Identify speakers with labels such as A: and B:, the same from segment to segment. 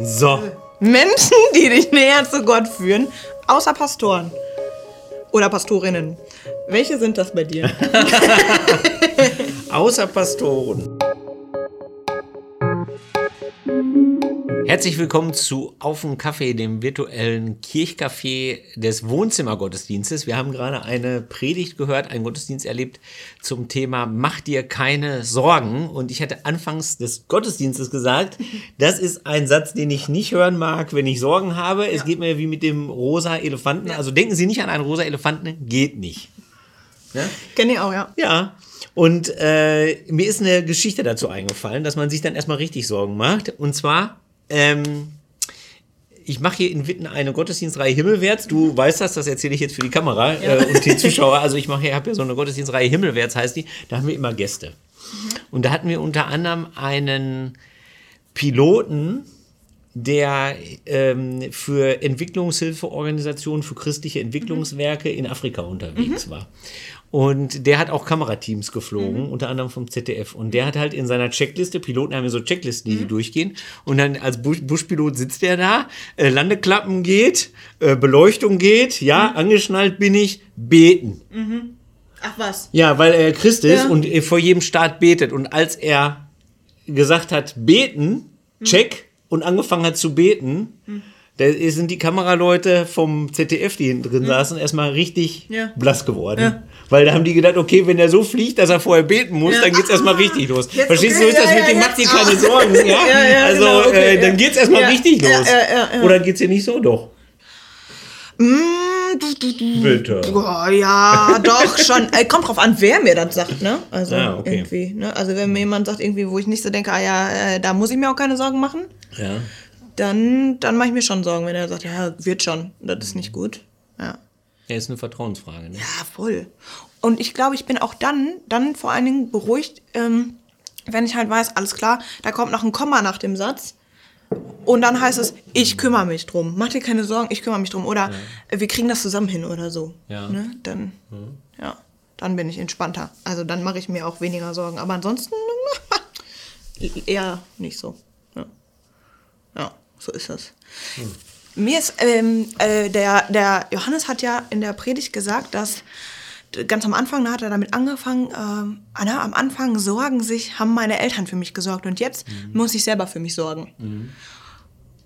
A: So.
B: Menschen, die dich näher zu Gott führen, außer Pastoren oder Pastorinnen. Welche sind das bei dir?
A: Außer Pastoren. Herzlich willkommen zu Auf dem Kaffee, dem virtuellen Kirchcafé des Wohnzimmergottesdienstes. Wir haben gerade eine Predigt gehört, einen Gottesdienst erlebt zum Thema Mach dir keine Sorgen. Und ich hatte anfangs des Gottesdienstes gesagt, das ist ein Satz, den ich nicht hören mag, wenn ich Sorgen habe. Es geht mir wie mit dem rosa Elefanten. Also denken Sie nicht an einen rosa Elefanten, geht nicht.
B: Ja? Kenne ich auch, ja.
A: Ja. Und äh, mir ist eine Geschichte dazu eingefallen, dass man sich dann erstmal richtig Sorgen macht. Und zwar ähm, ich mache hier in Witten eine Gottesdienstreihe Himmelwärts. Du weißt das, das erzähle ich jetzt für die Kamera ja. äh, und die Zuschauer. Also ich mache hier, habe hier so eine Gottesdienstreihe Himmelwärts, heißt die. Da haben wir immer Gäste. Mhm. Und da hatten wir unter anderem einen Piloten, der ähm, für Entwicklungshilfeorganisationen, für christliche Entwicklungswerke in Afrika unterwegs mhm. war. Und der hat auch Kamerateams geflogen, mhm. unter anderem vom ZDF. Und der hat halt in seiner Checkliste, Piloten haben ja so Checklisten, die, mhm. durchgehen. Und dann als Busch, Buschpilot sitzt der da, äh, Landeklappen geht, äh, Beleuchtung geht, ja, mhm. angeschnallt bin ich, beten.
B: Mhm. Ach was?
A: Ja, weil er Christ ist ja. und vor jedem Start betet. Und als er gesagt hat, beten, mhm. check, und angefangen hat zu beten, mhm. Da sind die Kameraleute vom ZDF, die hinten drin saßen, erstmal richtig ja. blass geworden. Ja. Weil da haben die gedacht, okay, wenn er so fliegt, dass er vorher beten muss, ja. dann geht's erstmal richtig los. Jetzt, Verstehst okay, du, so ist das mit dem, macht dir keine Sorgen. Ja? also, genau, okay, äh, dann geht's erstmal richtig los. Oder geht's dir nicht so? Doch.
B: Mm, du, du, du. Bitte. Oh, ja, doch schon. Äh, kommt drauf an, wer mir das sagt, ne? Also ah, okay. irgendwie. Ne? Also wenn mir jemand sagt, irgendwie, wo ich nicht so denke, ah ja, äh, da muss ich mir auch keine Sorgen machen.
A: Ja.
B: Dann, dann mache ich mir schon Sorgen, wenn er sagt, ja, wird schon. Das ist nicht gut. Ja.
A: Ja, ist eine Vertrauensfrage. Ne?
B: Ja, voll. Und ich glaube, ich bin auch dann, dann vor allen Dingen beruhigt, ähm, wenn ich halt weiß, alles klar, da kommt noch ein Komma nach dem Satz. Und dann heißt es, ich kümmere mich drum. Mach dir keine Sorgen, ich kümmere mich drum. Oder ja. wir kriegen das zusammen hin oder so.
A: Ja.
B: Ne? Dann, mhm. ja, dann bin ich entspannter. Also dann mache ich mir auch weniger Sorgen. Aber ansonsten eher nicht so. Ja, ja so ist das. Mhm. Mir ist, ähm, äh, der, der Johannes hat ja in der Predigt gesagt, dass ganz am Anfang, da hat er damit angefangen, ähm, na, am Anfang sorgen sich, haben meine Eltern für mich gesorgt und jetzt mhm. muss ich selber für mich sorgen. Mhm.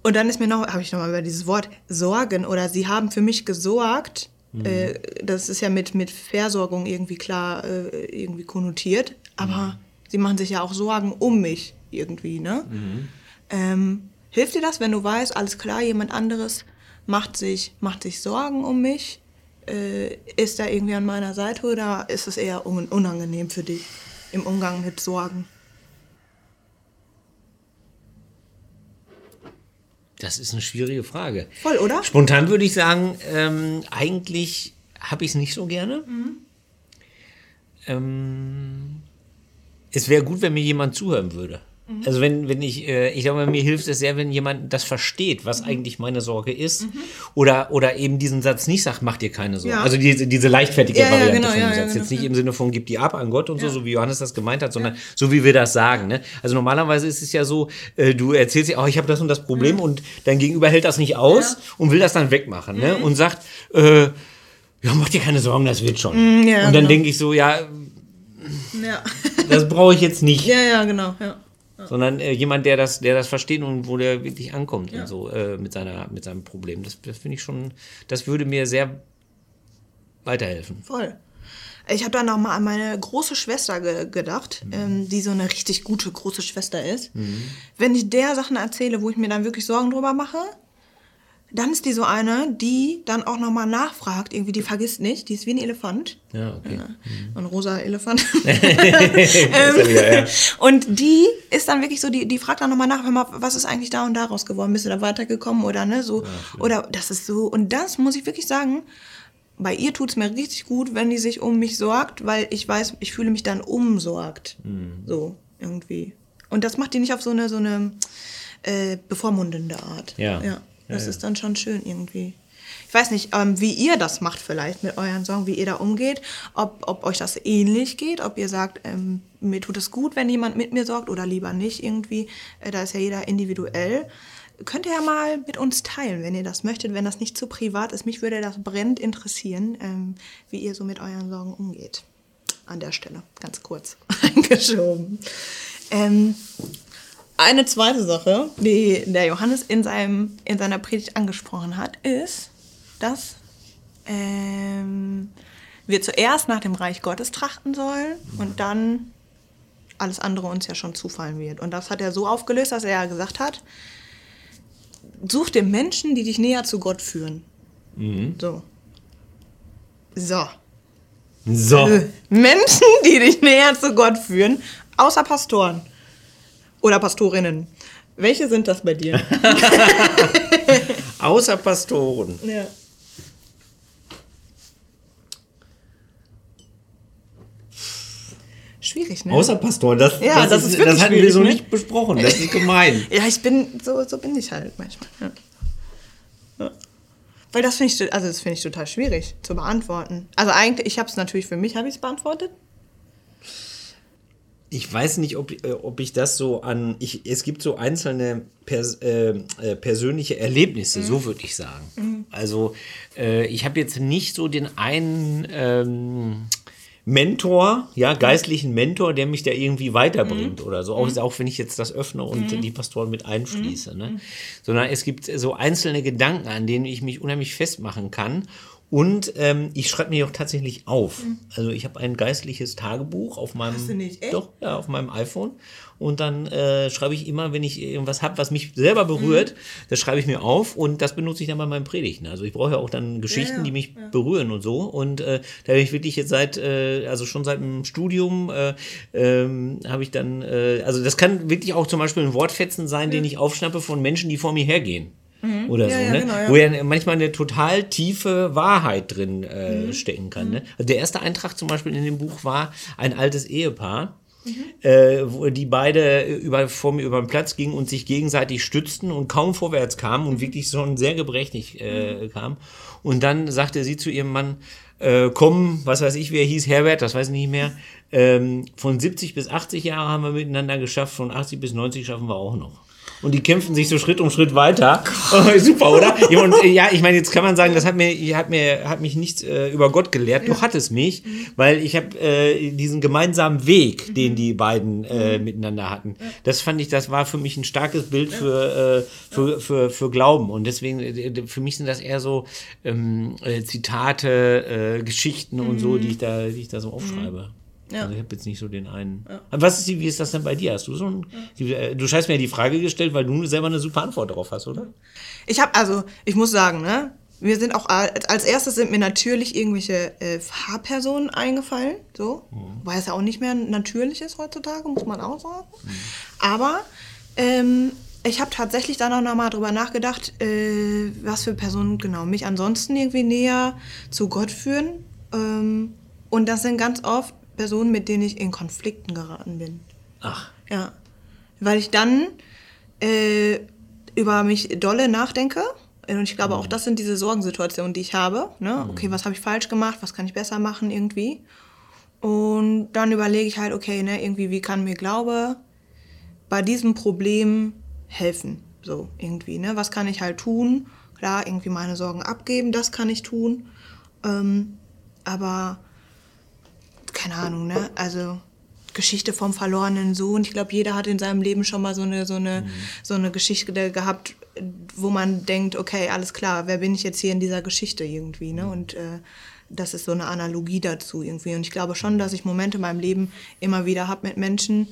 B: Und dann ist mir noch, habe ich noch mal über dieses Wort sorgen oder sie haben für mich gesorgt. Mhm. Äh, das ist ja mit, mit Versorgung irgendwie klar äh, irgendwie konnotiert, aber mhm. sie machen sich ja auch Sorgen um mich irgendwie, ne?
A: Mhm.
B: Ähm, Hilft dir das, wenn du weißt, alles klar, jemand anderes macht sich, macht sich Sorgen um mich? Äh, ist er irgendwie an meiner Seite oder ist es eher un unangenehm für dich im Umgang mit Sorgen?
A: Das ist eine schwierige Frage.
B: Voll, oder?
A: Spontan würde ich sagen, ähm, eigentlich habe ich es nicht so gerne. Mhm. Ähm, es wäre gut, wenn mir jemand zuhören würde. Mhm. Also wenn, wenn ich, äh, ich glaube, mir hilft es sehr, wenn jemand das versteht, was mhm. eigentlich meine Sorge ist. Mhm. Oder, oder eben diesen Satz nicht sagt, mach dir keine Sorgen. Ja. Also diese, diese leichtfertige ja, Variante ja, genau, von dem Satz. Jetzt nicht genau. im Sinne von, gib die ab an Gott und so, so wie Johannes das gemeint hat, sondern so wie wir das sagen. Ne? Also normalerweise ist es ja so, äh, du erzählst dir, oh, ich habe das und das Problem und dein Gegenüber hält das nicht aus und will das dann wegmachen. Ne? Mhm. Und sagt, äh, ja, mach dir keine Sorgen, das wird schon.
B: Mhm,
A: und dann genau. denke ich so, ja,
B: ja.
A: das brauche ich jetzt nicht.
B: Ja, ja, genau. Ja
A: sondern äh, jemand, der das, der das versteht und wo der wirklich ankommt ja. und so äh, mit seiner, mit seinem Problem. Das, das finde ich schon, das würde mir sehr weiterhelfen.
B: Voll. Ich habe dann noch mal an meine große Schwester ge gedacht, mhm. ähm, die so eine richtig gute große Schwester ist.
A: Mhm.
B: Wenn ich der Sachen erzähle, wo ich mir dann wirklich Sorgen drüber mache, dann ist die so eine, die dann auch nochmal nachfragt, irgendwie, die vergisst nicht, die ist wie ein Elefant.
A: Ja, okay. Ja.
B: Ein rosa Elefant. ähm. Und die ist dann wirklich so, die, die fragt dann nochmal nach, mal, was ist eigentlich da und daraus geworden? Bist du da weitergekommen oder ne? So, ja, oder das ist so. Und das muss ich wirklich sagen, bei ihr tut es mir richtig gut, wenn die sich um mich sorgt, weil ich weiß, ich fühle mich dann umsorgt.
A: Mhm.
B: So, irgendwie. Und das macht die nicht auf so eine, so eine äh, bevormundende Art.
A: Ja.
B: ja. Das ja, ist dann schon schön irgendwie. Ich weiß nicht, ähm, wie ihr das macht vielleicht mit euren Sorgen, wie ihr da umgeht, ob, ob euch das ähnlich geht, ob ihr sagt, ähm, mir tut es gut, wenn jemand mit mir sorgt oder lieber nicht irgendwie. Äh, da ist ja jeder individuell. könnt ihr ja mal mit uns teilen, wenn ihr das möchtet, wenn das nicht zu privat ist. Mich würde das brennend interessieren, ähm, wie ihr so mit euren Sorgen umgeht. An der Stelle, ganz kurz eingeschoben. Eine zweite Sache, die der Johannes in, seinem, in seiner Predigt angesprochen hat, ist, dass ähm, wir zuerst nach dem Reich Gottes trachten sollen und dann alles andere uns ja schon zufallen wird. Und das hat er so aufgelöst, dass er ja gesagt hat, such dir Menschen, die dich näher zu Gott führen. So. So.
A: So.
B: Äh, Menschen, die dich näher zu Gott führen, außer Pastoren oder Pastorinnen. Welche sind das bei dir?
A: Außer Pastoren.
B: ja. Schwierig, ne?
A: Außer Pastoren. Das,
B: Ja, das ist wirklich
A: das hatten wir so
B: ne?
A: nicht besprochen. Das ist gemein.
B: Ja, ich bin, so, so bin ich halt manchmal. Ja. Ja. Weil das finde ich, also das finde ich total schwierig zu beantworten. Also eigentlich, ich habe es natürlich für mich, habe ich es beantwortet.
A: Ich weiß nicht, ob, äh, ob ich das so an. Ich, es gibt so einzelne pers äh, äh, persönliche Erlebnisse,
B: Mhm.
A: so würde ich sagen. Also, äh, ich habe jetzt nicht so den einen ähm, Mentor, ja, geistlichen Mentor, der mich da irgendwie weiterbringt
B: Mhm.
A: oder so. Auch, auch wenn ich jetzt das öffne und die Pastoren mit einschließe. Ne? Sondern es gibt so einzelne Gedanken, an denen ich mich unheimlich festmachen kann. Und ähm, ich schreibe mir auch tatsächlich auf. Also ich habe ein geistliches Tagebuch auf meinem,
B: Mhm. Hast du nicht? Echt?
A: doch, ja, auf meinem iPhone. Und dann äh, schreibe ich immer, wenn ich irgendwas habe, was mich selber berührt,
B: Mhm.
A: das schreibe ich mir auf und das benutze ich dann bei meinen Predigten. Also ich brauche ja auch dann Geschichten,
B: Ja, ja,
A: die mich berühren und so. Und äh, da habe ich wirklich jetzt seit, äh, also schon seit dem Studium, äh, ähm, habe ich dann, äh, also das kann wirklich auch zum Beispiel ein Wortfetzen sein, den ich aufschnappe von Menschen, die vor mir hergehen. Oder
B: Mhm. Ja,
A: so,
B: ja,
A: ne?
B: genau, ja.
A: Wo ja manchmal eine total tiefe Wahrheit drin äh,
B: Mhm.
A: stecken kann. Ne? Also der erste Eintrag zum Beispiel in dem Buch war ein altes Ehepaar,
B: Mhm.
A: äh, wo die beide über, vor mir über den Platz gingen und sich gegenseitig stützten und kaum vorwärts kamen
B: Mhm.
A: und wirklich schon sehr gebrechlich äh, kamen. Und dann sagte sie zu ihrem Mann, äh, komm, was weiß ich, wer hieß, Herbert, das weiß ich nicht mehr, ähm, von 70 bis 80 Jahre haben wir miteinander geschafft, von 80 bis 90 schaffen wir auch noch. Und die kämpfen sich so Schritt um Schritt weiter. Oh, super, oder? Ja, und, äh, ja, ich meine, jetzt kann man sagen, das hat mir, hat mir, hat mich nichts äh, über Gott gelehrt. Doch hat es mich, weil ich habe äh, diesen gemeinsamen Weg, den die beiden äh, miteinander hatten. Das fand ich, das war für mich ein starkes Bild für, äh, für, für, für Glauben. Und deswegen, äh, für mich sind das eher so ähm, äh, Zitate, äh, Geschichten und so, die ich da, die ich da so aufschreibe.
B: Ja.
A: Also ich habe jetzt nicht so den einen. Aber Was ist die, wie ist das denn bei dir? Hast du so ein, die, äh, du hast mir ja die Frage gestellt, weil du selber eine super Antwort darauf hast, oder?
B: Ich habe, also, ich muss sagen, ne, wir sind auch, als erstes sind mir natürlich irgendwelche äh, Fahrpersonen eingefallen, so, weil es ja auch nicht mehr natürlich ist heutzutage, muss man auch sagen. Aber ähm, ich habe tatsächlich dann auch nochmal drüber nachgedacht, äh, was für Personen genau mich ansonsten irgendwie näher zu Gott führen. Ähm, und das sind ganz oft Personen, mit denen ich in Konflikten geraten bin.
A: Ach.
B: Ja. Weil ich dann äh, über mich dolle nachdenke. Und ich glaube, auch das sind diese Sorgensituationen, die ich habe. Ne? Okay, was habe ich falsch gemacht? Was kann ich besser machen irgendwie? Und dann überlege ich halt, okay, ne, irgendwie, wie kann mir Glaube bei diesem Problem helfen? So, irgendwie, ne? Was kann ich halt tun? Klar, irgendwie meine Sorgen abgeben, das kann ich tun. Ähm, aber keine Ahnung, ne? Also Geschichte vom verlorenen Sohn. Ich glaube, jeder hat in seinem Leben schon mal so eine, so eine, so eine Geschichte gehabt, wo man denkt, okay, alles klar, wer bin ich jetzt hier in dieser Geschichte irgendwie, ne? Und äh, das ist so eine Analogie dazu irgendwie. Und ich glaube schon, dass ich Momente in meinem Leben immer wieder habe mit Menschen,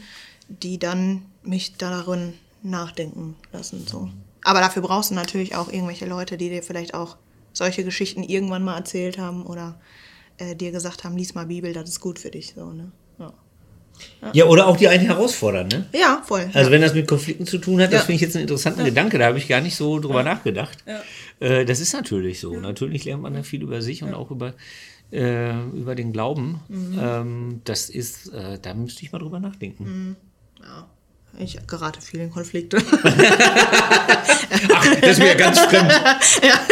B: die dann mich darin nachdenken lassen. So. Aber dafür brauchst du natürlich auch irgendwelche Leute, die dir vielleicht auch solche Geschichten irgendwann mal erzählt haben oder äh, dir gesagt haben, lies mal Bibel, das ist gut für dich. So, ne? ja.
A: Ja, oder auch die einen herausfordern, ne?
B: ja, voll.
A: Also
B: ja.
A: wenn das mit Konflikten zu tun hat, das
B: Ja.
A: finde ich jetzt einen interessanten Gedanke, da habe ich gar nicht so drüber nachgedacht.
B: Ja.
A: Äh, das ist natürlich so. Natürlich lernt man da viel über sich und auch über, äh, über den Glauben.
B: Mhm.
A: Ähm, das ist, äh, da müsste ich mal drüber nachdenken.
B: Mhm. ja. Ich gerate viel in Konflikte.
A: Ach, das ist mir ganz fremd.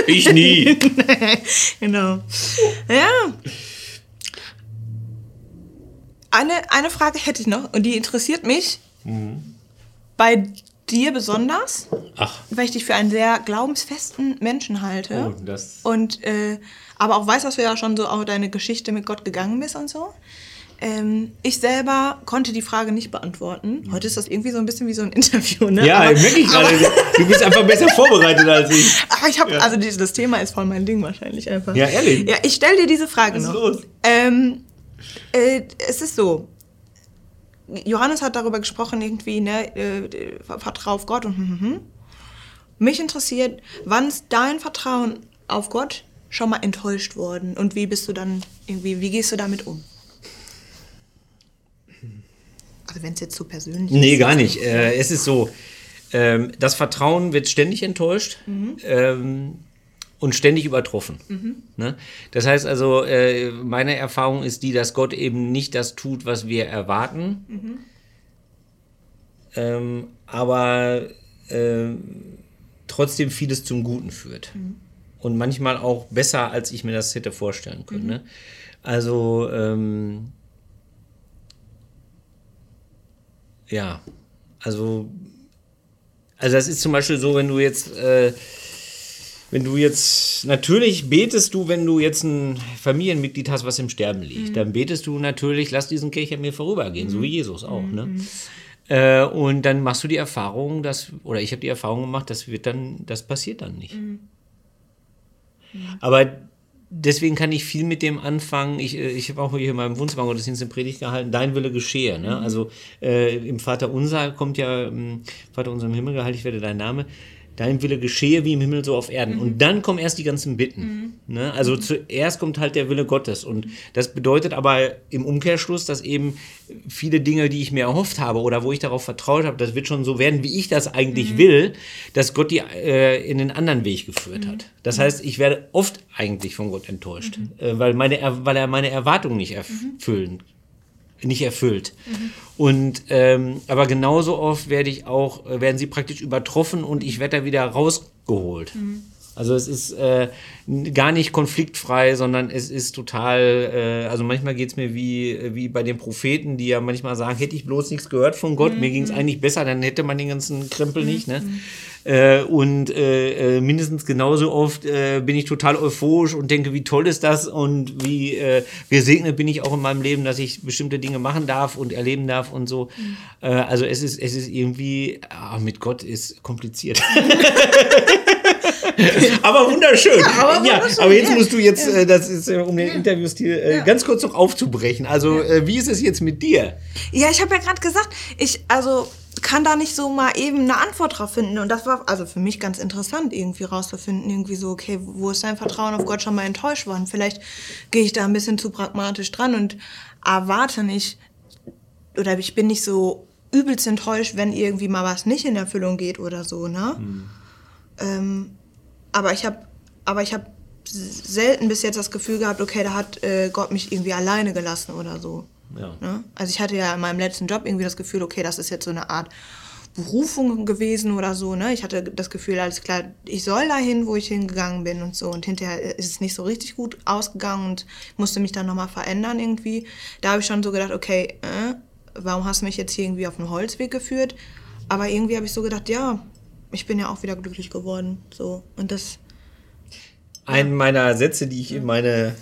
A: Ich nie.
B: genau. Ja. Eine, eine Frage hätte ich noch und die interessiert mich. Bei dir besonders,
A: Ach,
B: weil ich dich für einen sehr glaubensfesten Menschen halte.
A: Oh, das-
B: Und äh, aber auch weiß, dass du ja schon so auch deine Geschichte mit Gott gegangen bist und so. Ähm, ich selber konnte die Frage nicht beantworten. Heute ist das irgendwie so ein bisschen wie so ein Interview, ne?
A: ja,
B: aber,
A: merke ich gerade. Du bist einfach besser vorbereitet als ich.
B: aber ich habe, also dieses, das Thema ist voll mein Ding wahrscheinlich einfach.
A: Ja, ehrlich?
B: Ja, ich stelle dir diese Frage
A: Was ist
B: noch.
A: los?
B: Ähm, äh, es ist so. Johannes hat darüber gesprochen, irgendwie, ne, äh, vertrau auf Gott und hm, hm, hm. Mich interessiert, wann ist dein Vertrauen auf Gott schon mal enttäuscht worden und wie bist du dann irgendwie, wie gehst du damit um? Also wenn es jetzt so persönlich
A: Nee,
B: ist.
A: gar nicht. Äh, es ist so, ähm, das Vertrauen wird ständig enttäuscht ähm, und ständig übertroffen. Ne? Das heißt also, äh, meine Erfahrung ist die, dass Gott eben nicht das tut, was wir erwarten, ähm, aber ähm, trotzdem vieles zum Guten führt. Und manchmal auch besser, als ich mir das hätte vorstellen können. Ne? Also, ähm, ja, also, also das ist zum Beispiel so, wenn du jetzt, äh, wenn du jetzt, natürlich betest du, wenn du jetzt ein Familienmitglied hast, was im Sterben liegt, dann betest du natürlich, lass diesen an mir vorübergehen, so wie Jesus auch, ne? Äh, und dann machst du die Erfahrung, dass, oder ich habe die Erfahrung gemacht, das wird dann, das passiert dann nicht. Aber deswegen kann ich viel mit dem anfangen. Ich, äh, ich habe auch hier in meinem Wohnzimmer Gottesdienst eine Predigt gehalten, dein Wille geschehe. Ne? Also äh, im Vater Unser kommt ja, ähm, Vater unser im Himmel geheiligt werde dein Name. Dein Wille geschehe wie im Himmel so auf Erden. Und dann kommen erst die ganzen Bitten. Ne? Also zuerst kommt halt der Wille Gottes. Und das bedeutet aber im Umkehrschluss, dass eben viele Dinge, die ich mir erhofft habe oder wo ich darauf vertraut habe, das wird schon so werden, wie ich das eigentlich will, dass Gott die äh, in den anderen Weg geführt hat. Das heißt, ich werde oft eigentlich von Gott enttäuscht, äh, weil, meine, Er- weil er meine Erwartungen nicht erfüllen nicht erfüllt. Und ähm, aber genauso oft werde ich auch, werden sie praktisch übertroffen und ich werde da wieder rausgeholt. Also es ist äh, gar nicht konfliktfrei, sondern es ist total, äh, also manchmal geht es mir wie, wie bei den Propheten, die ja manchmal sagen, hätte ich bloß nichts gehört von Gott, mir ging es eigentlich besser, dann hätte man den ganzen Krempel nicht. Ne? Äh, und äh, äh, mindestens genauso oft äh, bin ich total euphorisch und denke, wie toll ist das und wie äh, gesegnet bin ich auch in meinem Leben, dass ich bestimmte Dinge machen darf und erleben darf und so. Äh, also es ist, es ist irgendwie, ah, mit Gott ist kompliziert. aber wunderschön. Ja,
B: aber
A: aber,
B: wunderschön,
A: jetzt
B: ja.
A: musst du jetzt, äh, das ist, um den Interviewstil äh, ganz kurz noch aufzubrechen. Also, äh, wie ist es jetzt mit dir?
B: Ja, ich habe ja gerade gesagt, ich also kann da nicht so mal eben eine Antwort drauf finden. Und das war also für mich ganz interessant, irgendwie rauszufinden, irgendwie so, okay, wo ist dein Vertrauen auf Gott schon mal enttäuscht worden? Vielleicht gehe ich da ein bisschen zu pragmatisch dran und erwarte nicht, oder ich bin nicht so übelst enttäuscht, wenn irgendwie mal was nicht in Erfüllung geht oder so, ne? Ähm, aber ich habe aber ich habe selten bis jetzt das Gefühl gehabt, okay, da hat äh, Gott mich irgendwie alleine gelassen oder so.
A: Ja.
B: Ne? Also ich hatte ja in meinem letzten Job irgendwie das Gefühl, okay, das ist jetzt so eine Art Berufung gewesen oder so. Ne? Ich hatte das Gefühl, alles klar, ich soll dahin, wo ich hingegangen bin und so. Und hinterher ist es nicht so richtig gut ausgegangen und musste mich dann nochmal verändern irgendwie. Da habe ich schon so gedacht, okay, äh, warum hast du mich jetzt hier irgendwie auf den Holzweg geführt? Aber irgendwie habe ich so gedacht, ja, ich bin ja auch wieder glücklich geworden. So. Und das,
A: Einen meiner Sätze, die ich in meine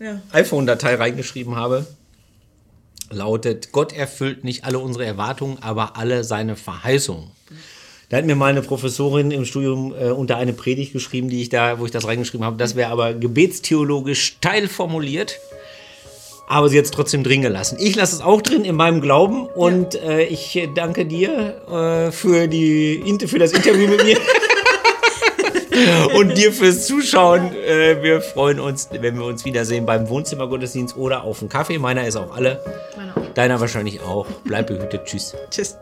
B: ja.
A: iPhone-Datei reingeschrieben habe, lautet: Gott erfüllt nicht alle unsere Erwartungen, aber alle seine Verheißungen. Da hat mir mal eine Professorin im Studium äh, unter eine Predigt geschrieben, die ich da, wo ich das reingeschrieben habe. Das wäre aber gebetstheologisch steil formuliert. Aber sie hat es trotzdem drin gelassen. Ich lasse es auch drin in meinem Glauben und äh, ich danke dir äh, für, die, für das Interview mit mir. und dir fürs Zuschauen. Äh, wir freuen uns, wenn wir uns wiedersehen beim Wohnzimmergottesdienst oder auf dem Kaffee. Meiner ist auch alle.
B: Meiner auch.
A: Deiner wahrscheinlich auch. Bleib behütet. Tschüss.
B: Tschüss.